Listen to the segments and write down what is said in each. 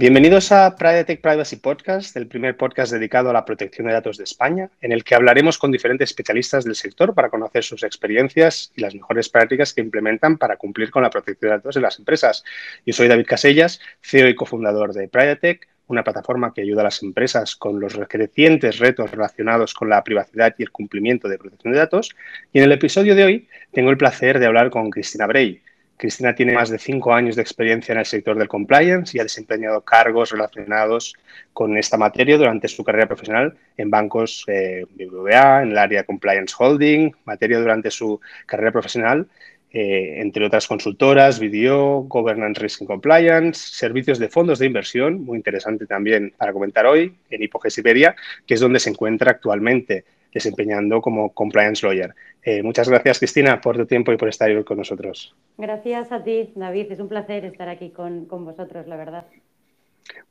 Bienvenidos a Tech Privacy Podcast, el primer podcast dedicado a la protección de datos de España, en el que hablaremos con diferentes especialistas del sector para conocer sus experiencias y las mejores prácticas que implementan para cumplir con la protección de datos de las empresas. Yo soy David Casellas, CEO y cofundador de Tech, una plataforma que ayuda a las empresas con los crecientes retos relacionados con la privacidad y el cumplimiento de protección de datos. Y en el episodio de hoy tengo el placer de hablar con Cristina Bray. Cristina tiene más de cinco años de experiencia en el sector del compliance y ha desempeñado cargos relacionados con esta materia durante su carrera profesional en bancos eh, BBVA, en el área Compliance Holding, materia durante su carrera profesional, eh, entre otras consultoras, Video, Governance Risk and Compliance, servicios de fondos de inversión, muy interesante también para comentar hoy, en Hipoges que es donde se encuentra actualmente desempeñando como compliance lawyer. Eh, muchas gracias, Cristina, por tu tiempo y por estar hoy con nosotros. Gracias a ti, David. Es un placer estar aquí con, vosotros, la verdad.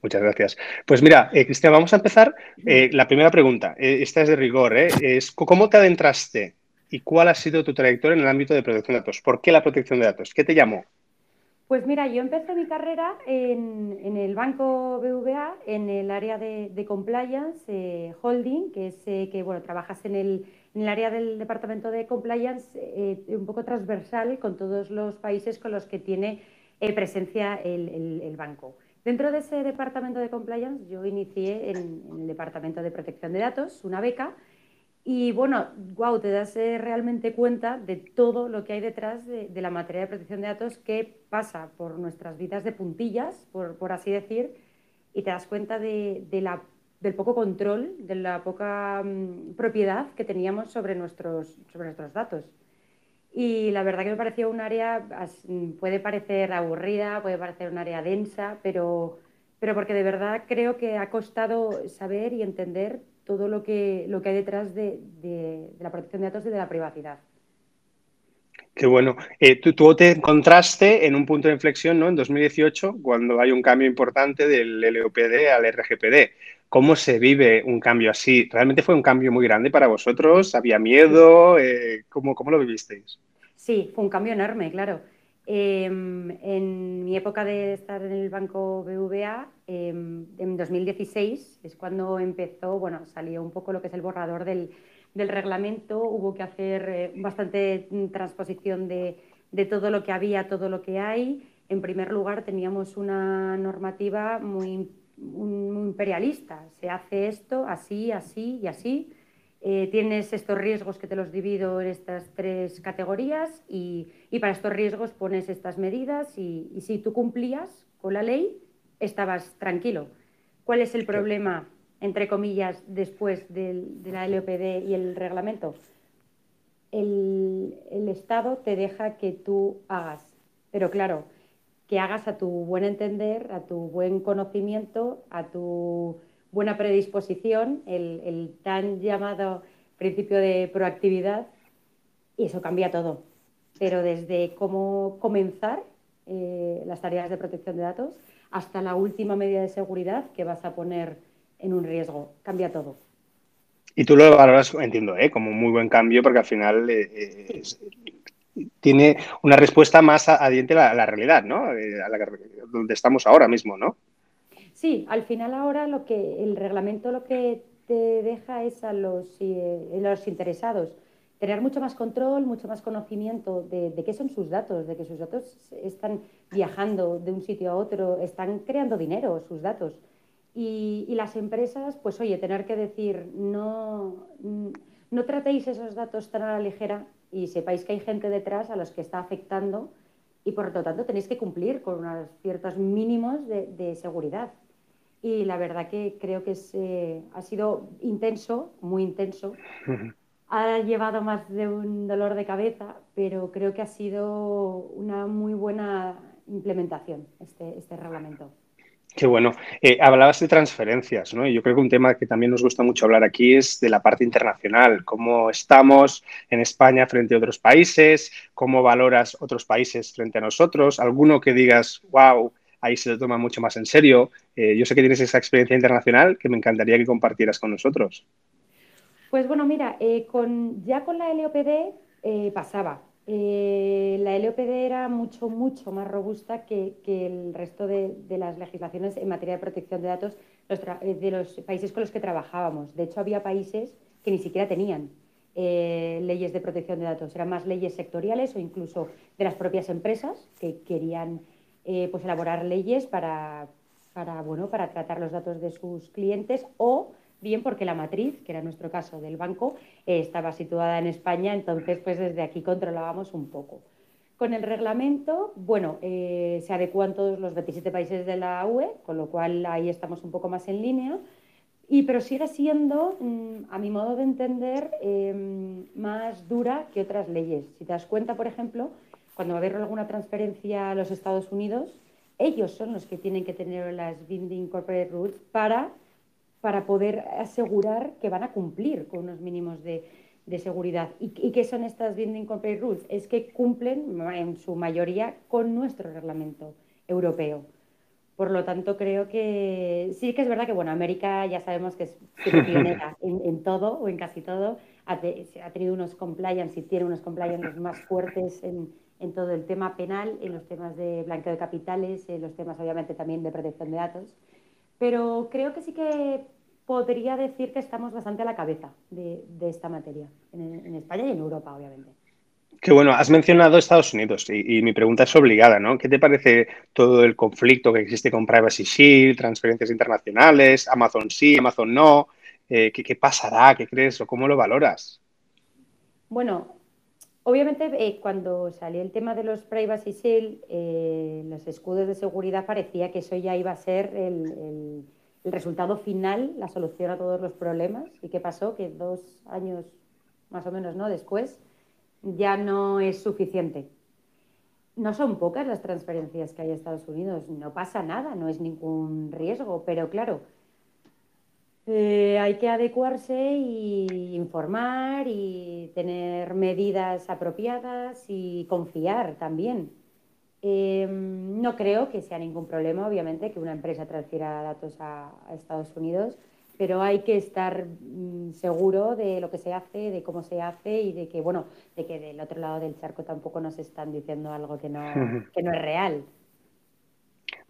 Muchas gracias. Pues mira, eh, Cristina, vamos a empezar. Eh, la primera pregunta, esta es de rigor, es ¿cómo te adentraste y cuál ha sido tu trayectoria en el ámbito de protección de datos? ¿Por qué la protección de datos? ¿Qué te llamó? Pues mira, yo empecé mi carrera en, el banco BVA, en el área de, compliance, eh, holding, que es eh, que bueno, trabajas en el, área del departamento de compliance eh, un poco transversal con todos los países con los que tiene presencia el, banco. Dentro de ese departamento de compliance yo inicié en el departamento de protección de datos, una beca, y bueno, wow, te das eh, realmente cuenta de todo lo que hay detrás de, la materia de protección de datos que pasa por nuestras vidas de puntillas, por, así decir, y te das cuenta de, la, del poco control, de la poca mm, propiedad que teníamos sobre nuestros, sobre nuestros datos. Y la verdad que me pareció un área, puede parecer aburrida, puede parecer un área densa, pero, pero porque de verdad creo que ha costado saber y entender todo lo que, lo que hay detrás de, la protección de datos y de la privacidad. Qué bueno. Eh, tú, te encontraste en un punto de inflexión, ¿no? En 2018, cuando hay un cambio importante del LOPD al RGPD. ¿Cómo se vive un cambio así? ¿Realmente fue un cambio muy grande para vosotros? ¿Había miedo? Eh, ¿cómo, ¿Cómo lo vivisteis? Sí, fue un cambio enorme, claro. Em, en mi época de estar en el banco BVA, em, en 2016 es cuando empezó, bueno, salió un poco lo que es el borrador del, reglamento, hubo que hacer eh, bastante transposición de, todo lo que había, todo lo que hay. En primer lugar, teníamos una normativa muy, muy imperialista, se hace esto así, así y así eh, tienes estos riesgos que te los divido en estas tres categorías y, para estos riesgos pones estas medidas y, si tú cumplías con la ley, estabas tranquilo. ¿Cuál es el problema, entre comillas, después de la LOPD y el reglamento? El, el Estado te deja que tú hagas, pero claro, que hagas a tu buen entender, a tu buen conocimiento, a tu buena predisposición, el, tan llamado principio de proactividad, y eso cambia todo. Pero desde cómo comenzar eh, las tareas de protección de datos hasta la última medida de seguridad que vas a poner en un riesgo, cambia todo. Y tú lo valoras, entiendo, ¿eh? como un muy buen cambio porque al final eh, tiene una respuesta más adiente a la, realidad, ¿no? A la, donde estamos ahora mismo, ¿no? Sí, al final ahora lo que el reglamento lo que te deja es a los, eh, los interesados tener mucho más control, mucho más conocimiento de, qué son sus datos, de que sus datos están viajando de un sitio a otro, están creando dinero sus datos. Y, las empresas, pues oye, tener que decir, no, no tratéis esos datos tan a la ligera y sepáis que hay gente detrás a los que está afectando y por lo tanto tenéis que cumplir con unos ciertos mínimos de seguridad y la verdad que creo que eh, ha sido intenso, muy intenso. Ha llevado más de un dolor de cabeza, pero creo que ha sido una muy buena implementación este, este reglamento. Qué bueno. Eh, hablabas de transferencias, ¿no? Y yo creo que un tema que también nos gusta mucho hablar aquí es de la parte internacional. ¿Cómo estamos en España frente a otros países? ¿Cómo valoras otros países frente a nosotros? ¿Alguno que digas, wow, ahí se lo toma mucho más en serio. Eh, yo sé que tienes esa experiencia internacional que me encantaría que compartieras con nosotros. Pues bueno, mira, eh, ya con la LOPD eh, pasaba, la LOPD era mucho, mucho más robusta que, el resto de, las legislaciones en materia de protección de datos de los países con los que trabajábamos. De hecho, había países que ni siquiera tenían leyes de protección de datos, eran más leyes sectoriales o incluso de las propias empresas que querían pues elaborar leyes para, para, bueno, para tratar los datos de sus clientes o bien porque la matriz, que era nuestro caso del banco, eh, estaba situada en España, entonces pues desde aquí controlábamos un poco. Con el reglamento, bueno, eh, se adecuan todos los 27 países de la UE, con lo cual ahí estamos un poco más en línea, y, pero sigue siendo, mm, a mi modo de entender, em, más dura que otras leyes. Si te das cuenta, por ejemplo, cuando va a haber alguna transferencia a los Estados Unidos, ellos son los que tienen que tener las Binding Corporate Rules para para poder asegurar que van a cumplir con unos mínimos de, seguridad. ¿Y, qué son estas Binding Corporate Rules? Es que cumplen en su mayoría con nuestro reglamento europeo. Por lo tanto, creo que sí que es verdad que, bueno, América ya sabemos que es pionera en, todo o en casi todo. Ha, tenido unos compliance y tiene unos compliance más fuertes en, en, todo el tema penal, en los temas de blanqueo de capitales, en los temas obviamente también de protección de datos. Pero creo que sí que podría decir que estamos bastante a la cabeza de, esta materia, en, España y en Europa, obviamente. Qué bueno, has mencionado Estados Unidos y, mi pregunta es obligada, ¿no? ¿Qué te parece todo el conflicto que existe con Privacy Shield, transferencias internacionales, Amazon sí, Amazon no? Eh, ¿qué, ¿Qué pasará? ¿Qué crees o cómo lo valoras? Bueno, Obviamente, eh, cuando salió el tema de los Privacy Shield, eh, los escudos de seguridad, parecía que eso ya iba a ser el, resultado final, la solución a todos los problemas. ¿Y qué pasó? Que dos años más o menos ¿no? después ya no es suficiente. No son pocas las transferencias que hay a Estados Unidos, no pasa nada, no es ningún riesgo, pero claro, eh, hay que adecuarse y informar y tener medidas apropiadas y confiar también. Em, no creo que sea ningún problema, obviamente, que una empresa transfiera datos a, Estados Unidos, pero hay que estar mm, seguro de lo que se hace, de cómo se hace y de que, bueno, de que del otro lado del charco tampoco nos están diciendo algo que no, que no es real.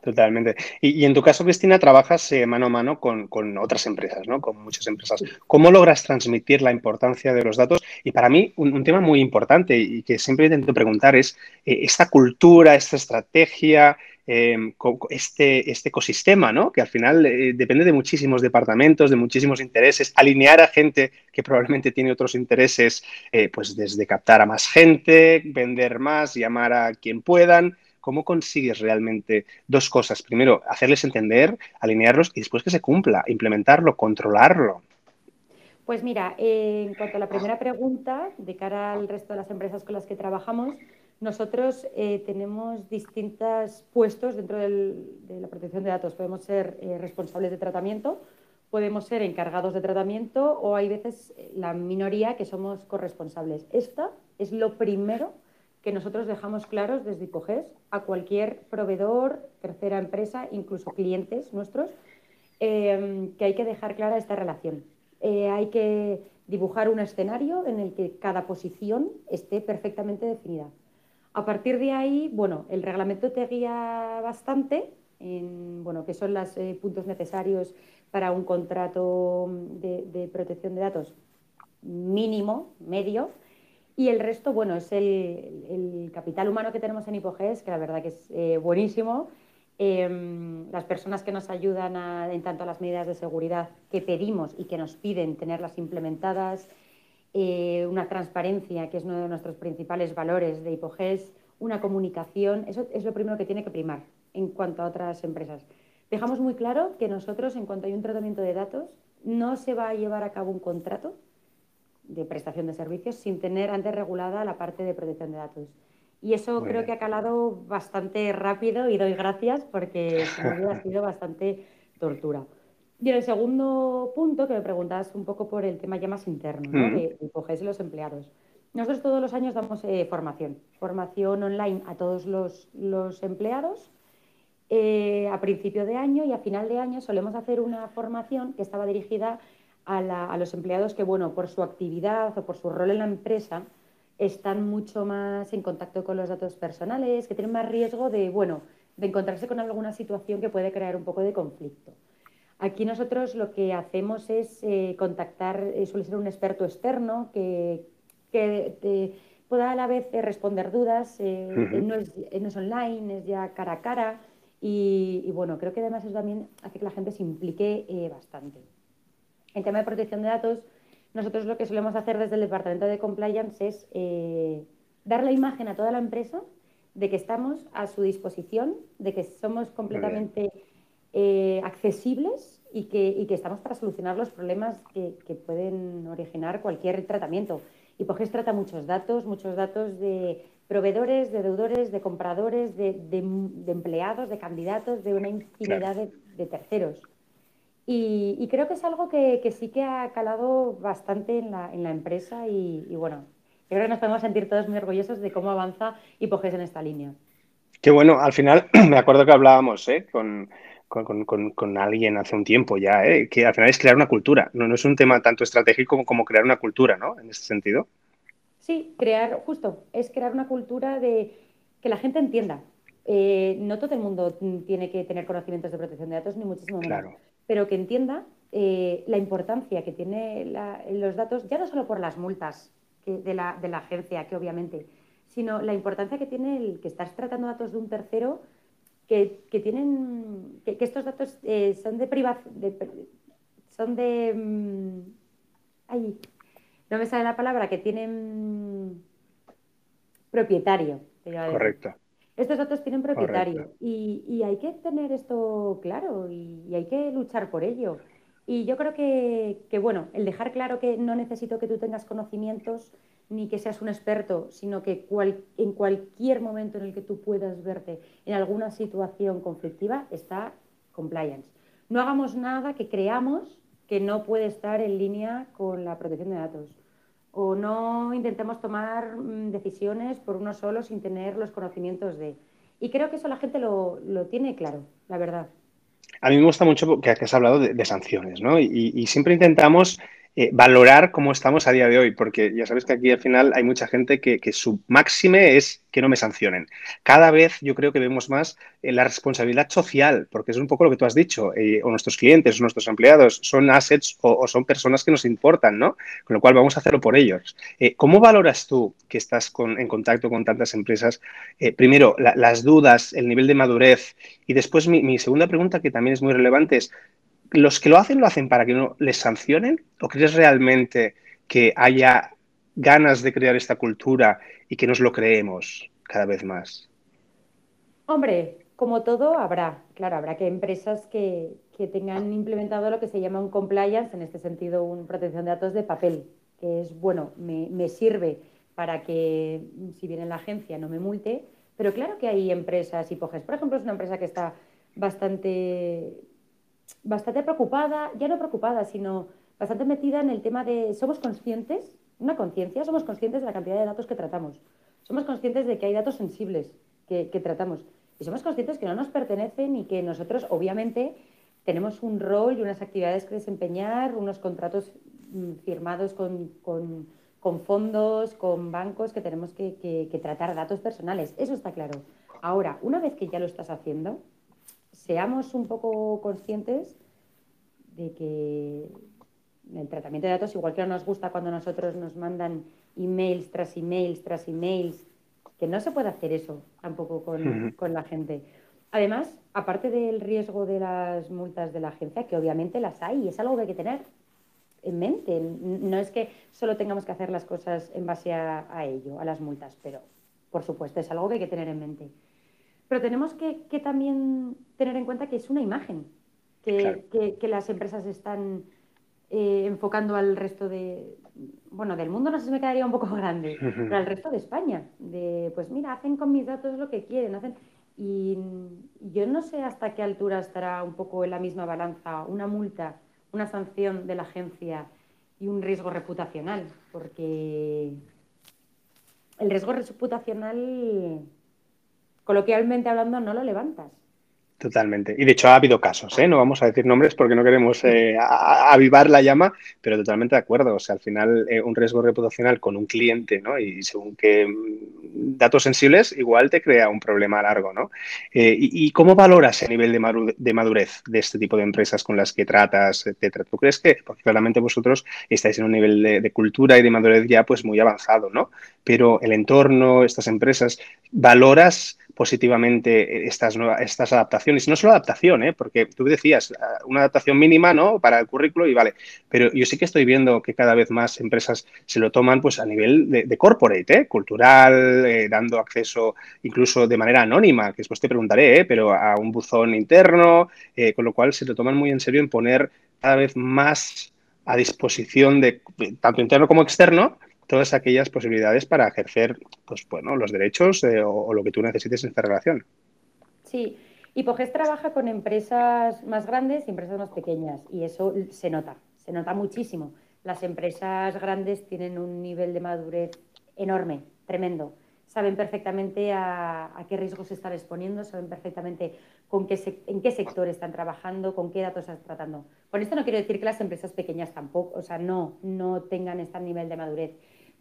Totalmente. Y, en tu caso, Cristina, trabajas eh, mano a mano con, otras empresas, ¿no? Con muchas empresas. ¿Cómo logras transmitir la importancia de los datos? Y para mí, un, tema muy importante y que siempre intento preguntar es eh, esta cultura, esta estrategia, em, este, este, ecosistema, ¿no? Que al final eh, depende de muchísimos departamentos, de muchísimos intereses. Alinear a gente que probablemente tiene otros intereses, pues desde captar a más gente, vender más, llamar a quien puedan. ¿Cómo consigues realmente dos cosas? Primero, hacerles entender, alinearlos y después que se cumpla, implementarlo, controlarlo. Pues mira, en cuanto a la primera pregunta, de cara al resto de las empresas con las que trabajamos, nosotros eh, tenemos distintos puestos dentro de la protección de datos. Podemos ser eh, responsables de tratamiento, podemos ser encargados de tratamiento o hay veces eh, la minoría que somos corresponsables. Esta es lo primero que nosotros dejamos claros desde Hipogés a cualquier proveedor, tercera empresa, incluso clientes nuestros, em, que hay que dejar clara esta relación. Eh, hay que dibujar un escenario en el que cada posición esté perfectamente definida. A partir de ahí, bueno, el reglamento te guía bastante en, bueno, qué son los eh, puntos necesarios para un contrato de, de protección de datos mínimo, medio, y el resto, bueno, es el, capital humano que tenemos en Hipoges, que la verdad que es eh, buenísimo. Em, las personas que nos ayudan en tanto a las medidas de seguridad que pedimos y que nos piden tenerlas implementadas, eh, una transparencia, que es uno de nuestros principales valores de Hipoges, una comunicación, eso es lo primero que tiene que primar en cuanto a otras empresas. Dejamos muy claro que nosotros, en cuanto hay un tratamiento de datos, no se va a llevar a cabo un contrato de prestación de servicios sin tener antes regulada la parte de protección de datos. Y eso creo que ha calado bastante rápido y doy gracias porque ha sido bastante tortura. Y el segundo punto, que me preguntas un poco por el tema ya más interno, ¿no? de, de los empleados. Nosotros todos los años damos eh, formación, formación online a todos los, los empleados. Eh, a principio de año y a final de año solemos hacer una formación que estaba dirigida a, los empleados que, bueno, por su actividad o por su rol en la empresa, están mucho más en contacto con los datos personales, que tienen más riesgo de, bueno, de encontrarse con alguna situación que puede crear un poco de conflicto. Aquí nosotros lo que hacemos es eh, contactar, eh, suele ser un experto externo que, que pueda a la vez eh, responder dudas, no, es, online, es ya cara a cara y, y, bueno, creo que además eso también hace que la gente se implique bastante. En tema de protección de datos, nosotros lo que solemos hacer desde el Departamento de Compliance es dar la imagen a toda la empresa de que estamos a su disposición, de que somos completamente eh, accesibles y que, que, estamos para solucionar los problemas que, pueden originar cualquier tratamiento. Y Poges trata muchos datos, muchos datos de proveedores, de deudores, de compradores, de, empleados, de candidatos, de una infinidad de, terceros. Y, creo que es algo que, sí que ha calado bastante en la, en la empresa y, y bueno, yo creo que nos podemos sentir todos muy orgullosos de cómo avanza Hipoges en esta línea. Qué bueno, al final me acuerdo que hablábamos ¿eh? con, alguien hace un tiempo ya, ¿eh? que al final es crear una cultura, no, no es un tema tanto estratégico como, crear una cultura, ¿no? En este sentido. Sí, crear, justo, es crear una cultura de que la gente entienda. Eh, no todo el mundo tiene que tener conocimientos de protección de datos, ni muchísimo menos, claro. Pero que entienda la importancia que tienen los datos, ya no solo por las multas de, la, de, la, agencia, que obviamente, sino la importancia que tiene el que estás tratando datos de un tercero que, que tienen, que, estos datos eh, son de privacidad, son de... Mm, ay, no me sale la palabra, que tienen propietario. Correcto. Estos datos tienen propietario y, y, hay que tener esto claro y, y hay que luchar por ello. Y yo creo que, bueno, el dejar claro que no necesito que tú tengas conocimientos ni que seas un experto, sino que en cualquier momento en el que tú puedas verte en alguna situación conflictiva está compliance. No hagamos nada que creamos que no puede estar en línea con la protección de datos. O no intentemos tomar mm, decisiones por uno solo sin tener los conocimientos de. Y creo que eso la gente lo, lo tiene claro, la verdad. A mí me gusta mucho que, has hablado de, sanciones, ¿no? y, siempre intentamos eh, valorar cómo estamos a día de hoy, porque ya sabes que aquí al final hay mucha gente que, su máxime es que no me sancionen. Cada vez yo creo que vemos más eh, la responsabilidad social, porque es un poco lo que tú has dicho, eh, o nuestros clientes, o nuestros empleados, son assets o, son personas que nos importan, ¿no? Con lo cual vamos a hacerlo por ellos. ¿Cómo valoras tú que estás en contacto con tantas empresas? primero, las dudas, el nivel de madurez, y después mi, mi segunda pregunta, que también es muy relevante, es ¿los que lo hacen lo hacen para que no les sancionen? ¿O crees realmente que haya ganas de crear esta cultura y que nos lo creemos cada vez más? Hombre, como todo, habrá, claro, habrá que empresas que, tengan implementado lo que se llama un compliance, en este sentido, una protección de datos de papel, que es, bueno, me, me sirve para que, si viene la agencia, no me multe, pero claro que hay empresas, Hipoges, por ejemplo, es una empresa que está bastante bastante preocupada, ya no preocupada, sino bastante metida en el tema de somos conscientes, una conciencia, somos conscientes de la cantidad de datos que tratamos, somos conscientes de que hay datos sensibles que, tratamos y somos conscientes que no nos pertenecen y que nosotros obviamente tenemos un rol y unas actividades que desempeñar, unos contratos mm, firmados con, fondos, con bancos que tenemos que tratar datos personales. Eso está claro. Ahora, una vez que ya lo estás haciendo, seamos un poco conscientes de que el tratamiento de datos, igual que no nos gusta cuando nosotros nos mandan emails tras emails tras emails, que no se puede hacer eso tampoco con, la gente. Además, aparte del riesgo de las multas de la agencia, que obviamente las hay, y es algo que hay que tener en mente. No es que solo tengamos que hacer las cosas en base a, a ello, a las multas, pero por supuesto es algo que hay que tener en mente. Pero tenemos que, también tener en cuenta que es una imagen que, las empresas están eh, enfocando al resto de, bueno, del mundo no sé si me quedaría un poco grande, pero al resto de España. De, pues mira, hacen con mis datos lo que quieren, hacen... Y yo no sé hasta qué altura estará un poco en la misma balanza una multa, una sanción de la agencia y un riesgo reputacional, porque el riesgo reputacional coloquialmente hablando, no lo levantas. Totalmente. Y de hecho ha habido casos, ¿eh? no vamos a decir nombres porque no queremos eh, avivar la llama, pero totalmente de acuerdo. O sea, al final eh, un riesgo reputacional con un cliente, ¿no? Y según que mm, datos sensibles, igual te crea un problema largo, ¿no? y, cómo valoras el nivel de, madurez de este tipo de empresas con las que tratas, etcétera? ¿Tú crees que, porque claramente vosotros estáis en un nivel de, de cultura y de madurez ya pues muy avanzado, ¿no? Pero el entorno, estas empresas, ¿valoras positivamente estas, nuevas, estas adaptaciones. No solo adaptación, ¿eh? porque tú decías ah, una adaptación mínima ¿no? para el currículo y vale, pero yo sí que estoy viendo que cada vez más empresas se lo toman pues, a nivel de, corporate, ¿eh? cultural, eh, dando acceso incluso de manera anónima, que después te preguntaré, ¿eh? pero a un buzón interno, con lo cual se lo toman muy en serio en poner cada vez más a disposición de tanto interno como externo todas aquellas posibilidades para ejercer pues, bueno, los derechos eh, o, lo que tú necesites en esta relación. Sí, Hipoges trabaja con empresas más grandes y empresas más pequeñas y eso se nota, se nota muchísimo. Las empresas grandes tienen un nivel de madurez enorme, tremendo. Saben perfectamente a, qué riesgos se están exponiendo, saben perfectamente con qué en qué sector están trabajando, con qué datos están tratando. Con esto no quiero decir que las empresas pequeñas tampoco, o sea, no, no tengan este nivel de madurez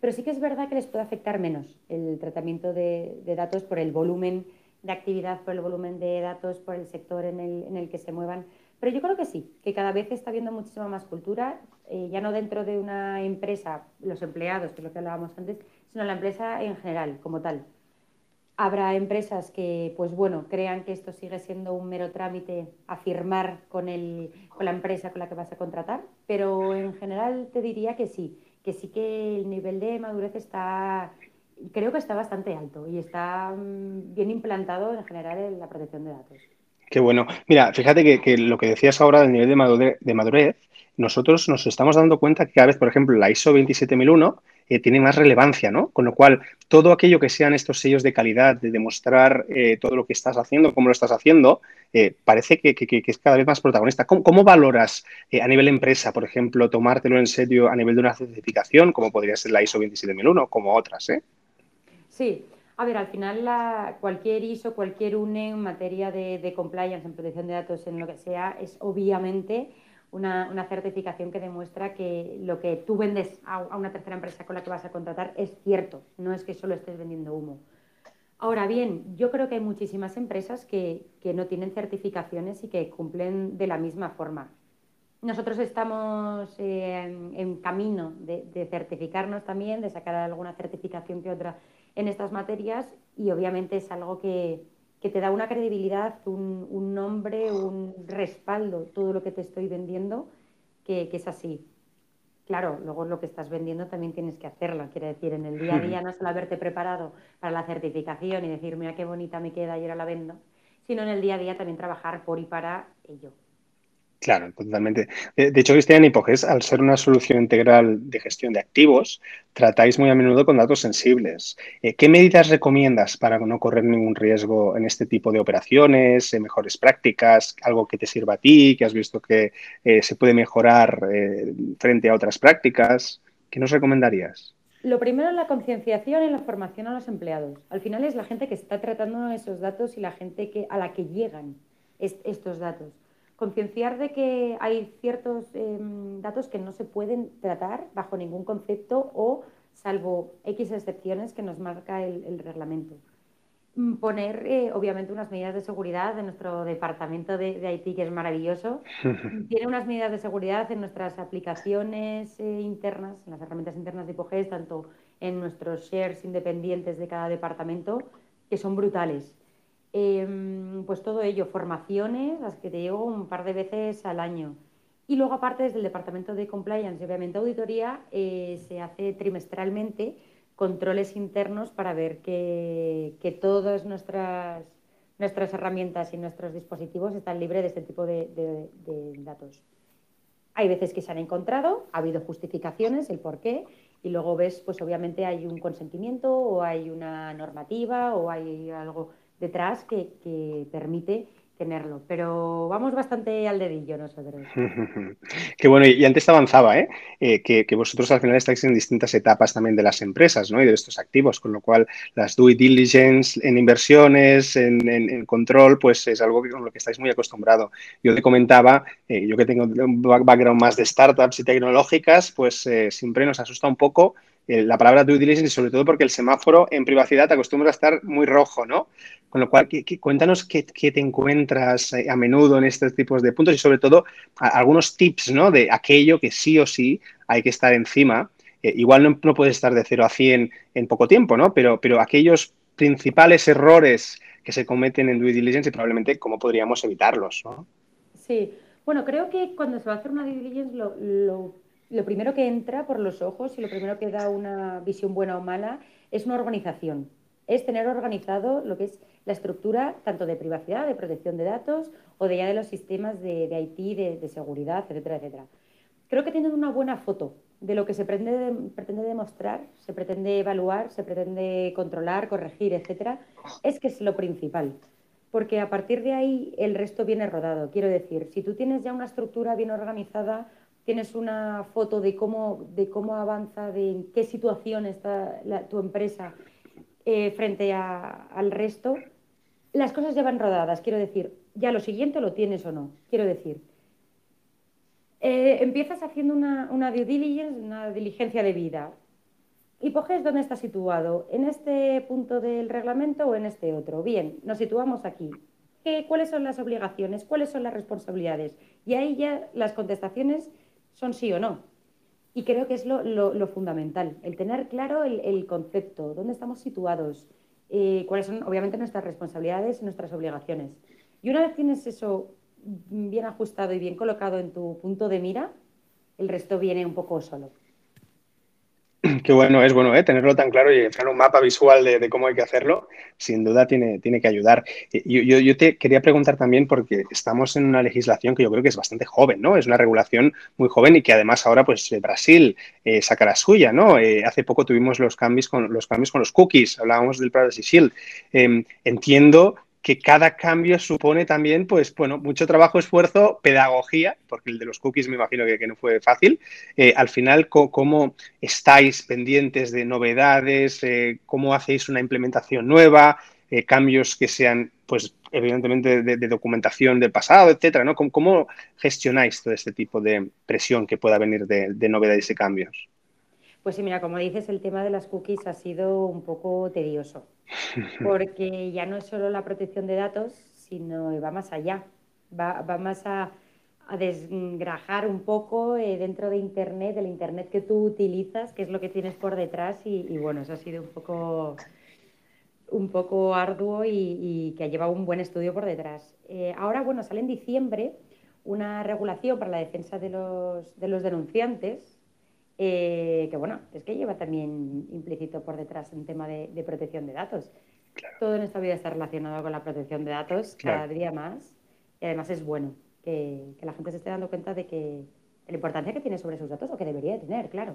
pero sí que es verdad que les puede afectar menos el tratamiento de, datos por el volumen de actividad, por el volumen de datos, por el sector en el, que se muevan. Pero yo creo que sí, que cada vez está habiendo muchísima más cultura, eh, ya no dentro de una empresa, los empleados, que es lo que hablábamos antes, sino la empresa en general, como tal. Habrá empresas que, pues bueno, crean que esto sigue siendo un mero trámite a firmar con, el, con la empresa con la que vas a contratar, pero en general te diría que sí que sí que el nivel de madurez está, creo que está bastante alto y está mm, bien implantado en general en la protección de datos. Qué bueno. Mira, fíjate que, lo que decías ahora del nivel de madurez, de madurez, nosotros nos estamos dando cuenta que cada vez, por ejemplo, la ISO 27001 eh, tiene más relevancia, ¿no? Con lo cual, todo aquello que sean estos sellos de calidad, de demostrar eh, todo lo que estás haciendo, cómo lo estás haciendo, eh, parece que, es cada vez más protagonista. ¿Cómo, valoras a nivel empresa, por ejemplo, tomártelo en serio a nivel de una certificación, como podría ser la ISO 27001, como otras, eh? Sí. A ver, al final cualquier ISO, cualquier UNE en materia de, de compliance, en protección de datos, en lo que sea, es obviamente una, certificación que demuestra que lo que tú vendes a, una tercera empresa con la que vas a contratar es cierto, no es que solo estés vendiendo humo. Ahora bien, yo creo que hay muchísimas empresas que, no tienen certificaciones y que cumplen de la misma forma. Nosotros estamos eh, en, camino de, de, certificarnos también, de sacar alguna certificación que otra en estas materias y obviamente es algo que, que te da una credibilidad, un, nombre, un respaldo, todo lo que te estoy vendiendo, que, es así. Claro, luego lo que estás vendiendo también tienes que hacerlo, quiere decir, en el día a día no solo haberte preparado para la certificación y decir, mira qué bonita me queda y ahora la vendo, sino en el día a día también trabajar por y para ello. Claro, totalmente. De hecho, Cristian Hipoges, al ser una solución integral de gestión de activos, tratáis muy a menudo con datos sensibles. Eh, ¿Qué medidas recomiendas para no correr ningún riesgo en este tipo de operaciones, mejores prácticas, algo que te sirva a ti, que has visto que eh, se puede mejorar eh, frente a otras prácticas? ¿Qué nos recomendarías? Lo primero es la concienciación y la formación a los empleados. Al final es la gente que está tratando esos datos y la gente que, a la que llegan estos datos concienciar de que hay ciertos em, datos que no se pueden tratar bajo ningún concepto o salvo X excepciones que nos marca el, reglamento. Mm, poner, eh, obviamente, unas medidas de seguridad de nuestro departamento de, de, IT, que es maravilloso. Tiene unas medidas de seguridad en nuestras aplicaciones eh, internas, en las herramientas internas de HIPOGES, tanto en nuestros shares independientes de cada departamento, que son brutales. Em, pues todo ello, formaciones, las que te llevo un par de veces al año. Y luego, aparte, desde el Departamento de Compliance y obviamente Auditoría, eh, se hace trimestralmente controles internos para ver que, todas nuestras, nuestras herramientas y nuestros dispositivos están libres de este tipo de, datos. Hay veces que se han encontrado, ha habido justificaciones, el por qué, y luego ves, pues obviamente hay un consentimiento o hay una normativa o hay algo detrás que, permite tenerlo, pero vamos bastante al dedillo nosotros. Qué bueno, y antes avanzaba, ¿eh? eh que, vosotros al final estáis en distintas etapas también de las empresas ¿no? y de estos activos, con lo cual las due diligence en inversiones, en, control, pues es algo con lo que estáis muy acostumbrado. Yo te comentaba, eh, yo que tengo un background más de startups y tecnológicas, pues eh, siempre nos asusta un poco la palabra due diligence y sobre todo porque el semáforo en privacidad te acostumbra a estar muy rojo, ¿no? Con lo cual, cuéntanos qué, te encuentras eh, a menudo en estos tipos de puntos y sobre todo algunos tips, ¿no? De aquello que sí o sí hay que estar encima. Eh, igual no, no, puedes estar de 0 a 100 en poco tiempo, ¿no? Pero, pero aquellos principales errores que se cometen en due diligence y probablemente cómo podríamos evitarlos, ¿no? Sí, bueno, creo que cuando se va a hacer una due diligence lo lo primero que entra por los ojos y lo primero que da una visión buena o mala es una organización. Es tener organizado lo que es la estructura tanto de privacidad, de protección de datos o de ya de los sistemas de, de IT, de, seguridad, etcétera, etcétera. Creo que tienen una buena foto de lo que se pretende, pretende demostrar, se pretende evaluar, se pretende controlar, corregir, etcétera, es que es lo principal. Porque a partir de ahí el resto viene rodado. Quiero decir, si tú tienes ya una estructura bien organizada, tienes una foto de cómo, de cómo avanza, de en qué situación está tu empresa eh, frente al resto, las cosas ya van rodadas. Quiero decir, ya lo siguiente lo tienes o no. Quiero decir, eh, empiezas haciendo una, una due diligence, una diligencia de vida. Y coges dónde está situado, en este punto del reglamento o en este otro. Bien, nos situamos aquí. ¿Qué, ¿Cuáles son las obligaciones? ¿Cuáles son las responsabilidades? Y ahí ya las contestaciones son sí o no. Y creo que es lo, fundamental, el tener claro el, concepto, dónde estamos situados, eh, cuáles son obviamente nuestras responsabilidades y nuestras obligaciones. Y una vez tienes eso bien ajustado y bien colocado en tu punto de mira, el resto viene un poco solo. Qué bueno, es bueno ¿eh? tenerlo tan claro y tener un mapa visual de, cómo hay que hacerlo, sin duda tiene, tiene que ayudar. Yo, yo, te quería preguntar también, porque estamos en una legislación que yo creo que es bastante joven, ¿no? Es una regulación muy joven y que además ahora pues Brasil eh, saca la suya, ¿no? Eh, hace poco tuvimos los cambios con los cambios con los cookies, hablábamos del Privacy Shield. Em, entiendo que cada cambio supone también, pues, bueno, mucho trabajo, esfuerzo, pedagogía, porque el de los cookies me imagino que, no fue fácil. Eh, al final, ¿cómo estáis pendientes de novedades? Eh, ¿Cómo hacéis una implementación nueva? Eh, cambios que sean, pues, evidentemente de, documentación del pasado, etcétera, ¿no? ¿Cómo, gestionáis todo este tipo de presión que pueda venir de, de novedades y cambios? Pues sí, mira, como dices, el tema de las cookies ha sido un poco tedioso porque ya no es solo la protección de datos, sino va más allá, va, más a, desgrajar un poco eh, dentro de Internet, del Internet que tú utilizas, qué es lo que tienes por detrás y, bueno, eso ha sido un poco, un poco arduo y, que ha llevado un buen estudio por detrás. Eh, ahora, bueno, sale en diciembre una regulación para la defensa de los, de los denunciantes, eh, que bueno, es que lleva también implícito por detrás un tema de, protección de datos. Todo en esta vida está relacionado con la protección de datos cada día más y además es bueno que, la gente se esté dando cuenta de que la importancia que tiene sobre sus datos o que debería tener, claro.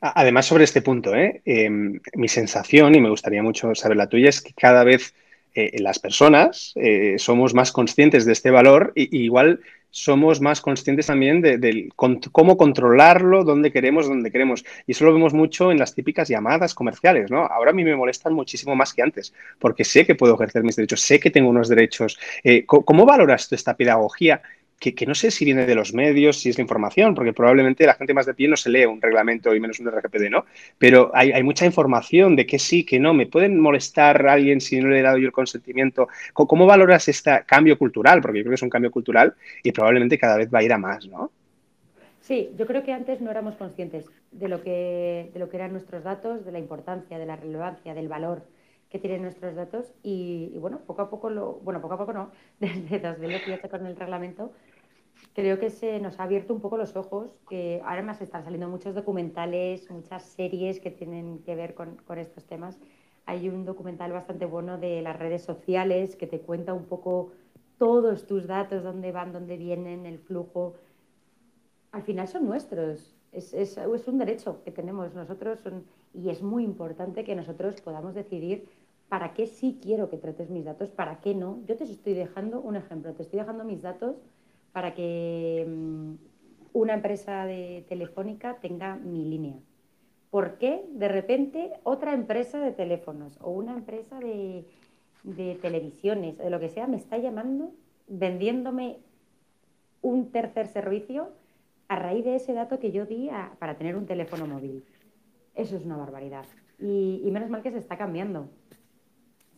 Además, sobre este punto, ¿eh? Em, mi sensación, y me gustaría mucho saber la tuya, es que cada vez eh, las personas eh, somos más conscientes de este valor y, igual somos más conscientes también de, cómo controlarlo, dónde queremos, dónde queremos. Y eso lo vemos mucho en las típicas llamadas comerciales, ¿no? Ahora a mí me molestan muchísimo más que antes, porque sé que puedo ejercer mis derechos, sé que tengo unos derechos. Eh, ¿Cómo valoras tú esta pedagogía que, no sé si viene de los medios, si es la información, porque probablemente la gente más de pie no se lee un reglamento y menos un RGPD, ¿no? Pero hay, mucha información de que sí, que no. ¿Me pueden molestar a alguien si no le he dado yo el consentimiento? ¿Cómo, valoras este cambio cultural? Porque yo creo que es un cambio cultural y probablemente cada vez va a ir a más, ¿no? Sí, yo creo que antes no éramos conscientes de lo que, de lo que eran nuestros datos, de la importancia, de la relevancia, del valor que tienen nuestros datos y, bueno, poco a poco, lo, bueno, poco a poco no, desde 2018 con el reglamento, creo que se nos ha abierto un poco los ojos, que ahora más están saliendo muchos documentales, muchas series que tienen que ver con, con estos temas. Hay un documental bastante bueno de las redes sociales que te cuenta un poco todos tus datos, dónde van, dónde vienen, el flujo. Al final son nuestros, es, es, es un derecho que tenemos nosotros son, y es muy importante que nosotros podamos decidir para qué sí quiero que trates mis datos, para qué no. Yo te estoy dejando un ejemplo, te estoy dejando mis datos para que mm, una empresa de telefónica tenga mi línea. ¿Por qué de repente otra empresa de teléfonos o una empresa de, de televisiones, de lo que sea, me está llamando, vendiéndome un tercer servicio a raíz de ese dato que yo di para tener un teléfono móvil? Eso es una barbaridad. Y, menos mal que se está cambiando.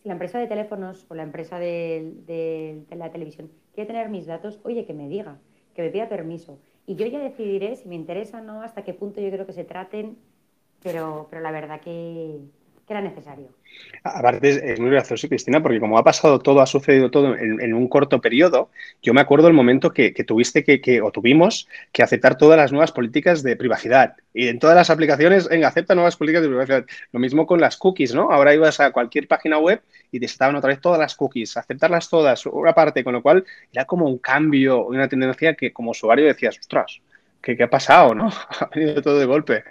Si la empresa de teléfonos o la empresa de la televisión quiere tener mis datos, oye, que me diga, que me pida permiso. Y yo ya decidiré si me interesa o no, hasta qué punto yo creo que se traten, pero, pero la verdad que, era necesario. Aparte es, muy gracioso, Cristina, porque como ha pasado todo, ha sucedido todo en, un corto periodo, yo me acuerdo el momento que, tuviste que, o tuvimos que aceptar todas las nuevas políticas de privacidad. Y en todas las aplicaciones, venga, acepta nuevas políticas de privacidad. Lo mismo con las cookies, ¿no? Ahora ibas a cualquier página web y te estaban otra vez todas las cookies, aceptarlas todas, una parte, con lo cual era como un cambio, una tendencia que como usuario decías, ostras, ¿qué, qué ha pasado, no? ha venido todo de golpe.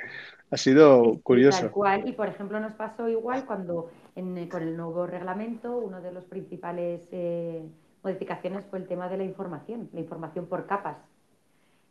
Ha sido curioso. Y por ejemplo nos pasó igual cuando con el nuevo reglamento, una de las principales eh, modificaciones fue el tema de la información, la información por capas.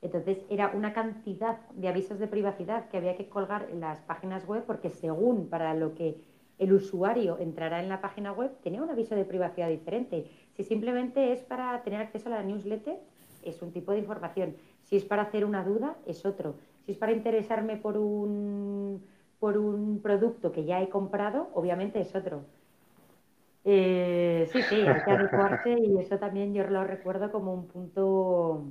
Entonces era una cantidad de avisos de privacidad que había que colgar en las páginas web porque según para lo que el usuario entrará en la página web, tenía un aviso de privacidad diferente. Si simplemente es para tener acceso a la newsletter, es un tipo de información. Si es para hacer una duda, es otro. Si es para interesarme por un, por un producto que ya he comprado, obviamente es otro. Eh, sí, sí, hay que adecuarse y eso también yo lo recuerdo como un punto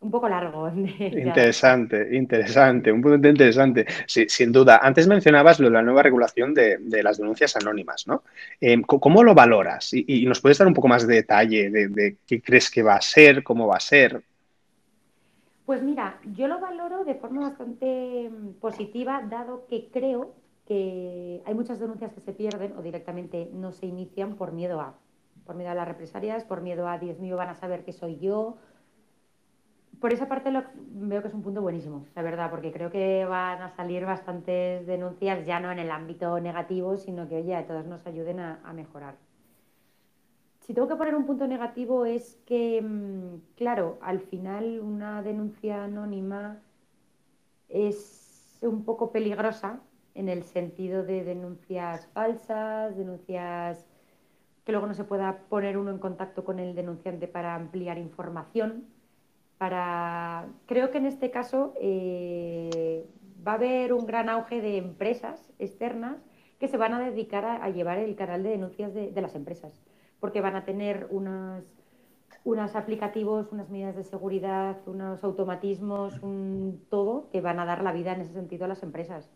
un poco largo. Interesante, interesante, un punto interesante. Sin duda. Antes mencionabas lo de la nueva regulación de, las denuncias anónimas, ¿no? Em, ¿Cómo lo valoras? Y, nos puedes dar un poco más de detalle de, qué crees que va a ser, cómo va a ser. Pues mira, yo lo valoro de forma bastante mm, positiva, dado que creo que hay muchas denuncias que se pierden o directamente no se inician por miedo a, por miedo a las represalias, por miedo a, Dios mío, van a saber que soy yo. Por esa parte veo que es un punto buenísimo, la verdad, porque creo que van a salir bastantes denuncias ya no en el ámbito negativo, sino que, oye, a todos nos ayuden a mejorar. Si tengo que poner un punto negativo es que, mm, claro, al final una denuncia anónima es un poco peligrosa en el sentido de denuncias falsas, denuncias que luego no se pueda poner uno en contacto con el denunciante para ampliar información. Para... Creo que en este caso eh, va a haber un gran auge de empresas externas que se van a dedicar a, llevar el canal de denuncias de las empresas porque van a tener unos, unos aplicativos, unas medidas de seguridad, unos automatismos, un todo que van a dar la vida en ese sentido a las empresas.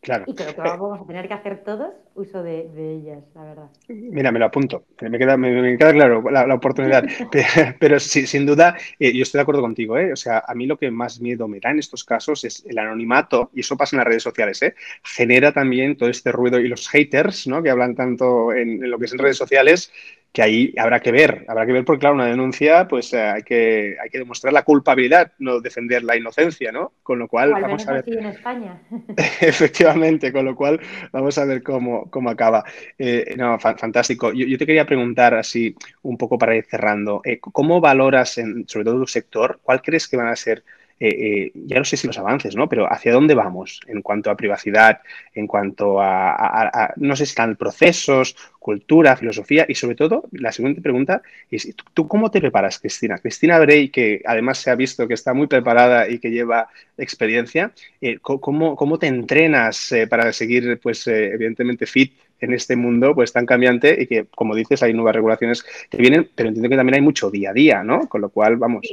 Claro. Y creo que vamos a tener que hacer todos uso de, ellas, la verdad. Mira, me lo apunto. Me queda, me, queda claro la, oportunidad. pero, sin duda, eh, yo estoy de acuerdo contigo. ¿eh? O sea, a mí lo que más miedo me da en estos casos es el anonimato, y eso pasa en las redes sociales. ¿eh? Genera también todo este ruido y los haters, ¿no? que hablan tanto en, en lo que es en redes sociales, que ahí habrá que ver, habrá que ver porque, claro, una denuncia, pues eh, hay, que, hay que demostrar la culpabilidad, no defender la inocencia, ¿no? Con lo cual, vamos a ver. en España. Efectivamente, con lo cual, vamos a ver cómo, cómo acaba. Eh, no, fantástico. Yo, te quería preguntar, así, un poco para ir cerrando, eh, ¿cómo valoras, en, sobre todo tu sector, cuál crees que van a ser eh, eh, ya no sé si los avances, ¿no? Pero ¿hacia dónde vamos en cuanto a privacidad, en cuanto a, no sé si están procesos, cultura, filosofía y sobre todo, la siguiente pregunta es, ¿tú, cómo te preparas, Cristina? Cristina Bray, que además se ha visto que está muy preparada y que lleva experiencia, eh, ¿cómo, te entrenas para seguir, pues, evidentemente, fit en este mundo pues tan cambiante y que, como dices, hay nuevas regulaciones que vienen, pero entiendo que también hay mucho día a día, ¿no? Con lo cual, vamos,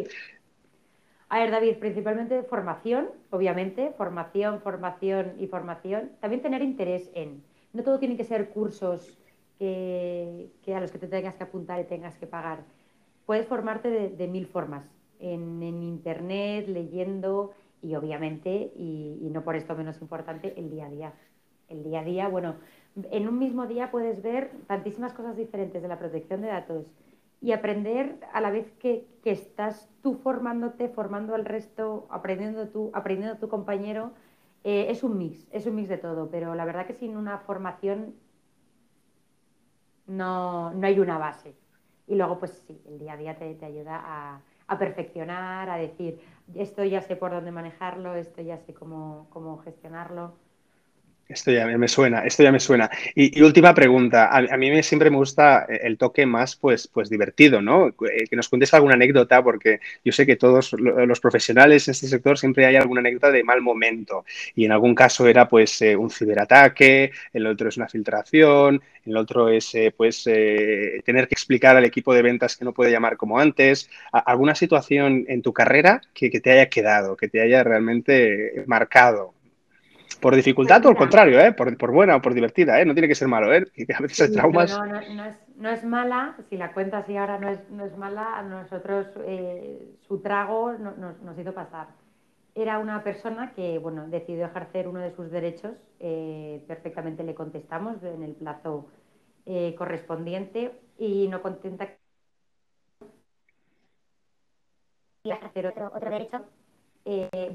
a ver, David, principalmente formación, obviamente, formación, formación y formación. También tener interés en. No todo tiene que ser cursos que, a los que te tengas que apuntar y tengas que pagar. Puedes formarte de, mil formas, en, internet, leyendo y obviamente, y no por esto menos importante, el día a día. El día a día, bueno, en un mismo día puedes ver tantísimas cosas diferentes de la protección de datos, y aprender a la vez que, estás tú formándote, formando al resto, aprendiendo tú, aprendiendo tu compañero, eh, es un mix, es un mix de todo, pero la verdad que sin una formación no, no hay una base. Y luego, pues sí, el día a día te, te ayuda a, a, perfeccionar, a decir, esto ya sé por dónde manejarlo, esto ya sé cómo, cómo gestionarlo. Esto ya me suena, esto ya me suena. Y, última pregunta, a, mí me, siempre me gusta el toque más pues, pues divertido, ¿no? Eh, que nos cuentes alguna anécdota, porque yo sé que todos los profesionales en este sector siempre hay alguna anécdota de mal momento. Y en algún caso era pues eh, un ciberataque, el otro es una filtración, el otro es eh, pues eh, tener que explicar al equipo de ventas que no puede llamar como antes. ¿Alguna situación en tu carrera que, que te haya quedado, que te haya realmente marcado? Por dificultad o al contrario, ¿eh? por, por, buena o por divertida, ¿eh? no tiene que ser malo, ¿eh? a veces hay traumas. No, no, no, es, no, es, mala, si la cuenta así ahora no es, no es mala, a nosotros eh, su trago no, nos, nos hizo pasar. Era una persona que bueno, decidió ejercer uno de sus derechos, eh, perfectamente le contestamos en el plazo eh, correspondiente y no contenta y ejercer otro, otro derecho,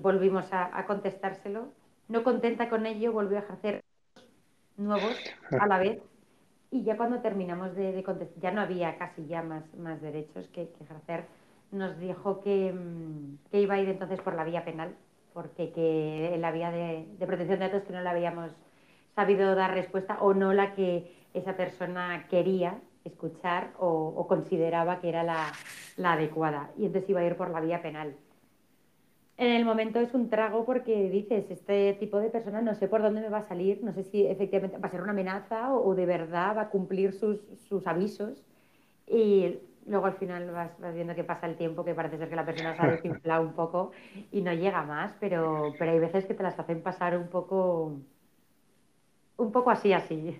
volvimos a, a contestárselo no contenta con ello, volvió a ejercer nuevos a la vez. Y ya cuando terminamos de, de contestar, ya no había casi ya más, más derechos que, que ejercer, nos dijo que, mm, que, iba a ir entonces por la vía penal, porque que en la vía de, de, protección de datos que no le habíamos sabido dar respuesta o no la que esa persona quería escuchar o, o consideraba que era la, la adecuada. Y entonces iba a ir por la vía penal en el momento es un trago porque dices, este tipo de persona no sé por dónde me va a salir, no sé si efectivamente va a ser una amenaza o, o de verdad va a cumplir sus, sus, avisos. Y luego al final vas, vas, viendo que pasa el tiempo, que parece ser que la persona se ha desinflado un poco y no llega más, pero, pero hay veces que te las hacen pasar un poco, un poco así, así.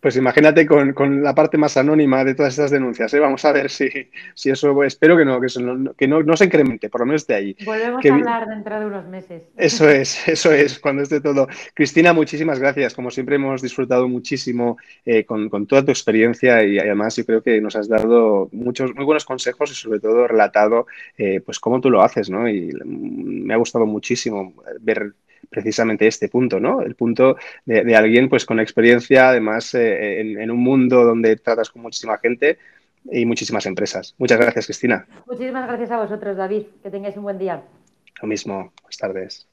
Pues imagínate con, con, la parte más anónima de todas estas denuncias. ¿eh? Vamos a ver si, si eso, espero que no, que, eso no, que no, no, se incremente, por lo menos de ahí. Volvemos que, a hablar dentro de unos meses. Eso es, eso es, cuando esté todo. Cristina, muchísimas gracias. Como siempre hemos disfrutado muchísimo eh, con, con, toda tu experiencia y además yo creo que nos has dado muchos, muy buenos consejos y sobre todo relatado eh, pues cómo tú lo haces, ¿no? Y me ha gustado muchísimo ver precisamente este punto, ¿no? El punto de, de alguien pues con experiencia, además eh, en, en, un mundo donde tratas con muchísima gente y muchísimas empresas. Muchas gracias, Cristina. Muchísimas gracias a vosotros, David. Que tengáis un buen día. Lo mismo. Buenas tardes.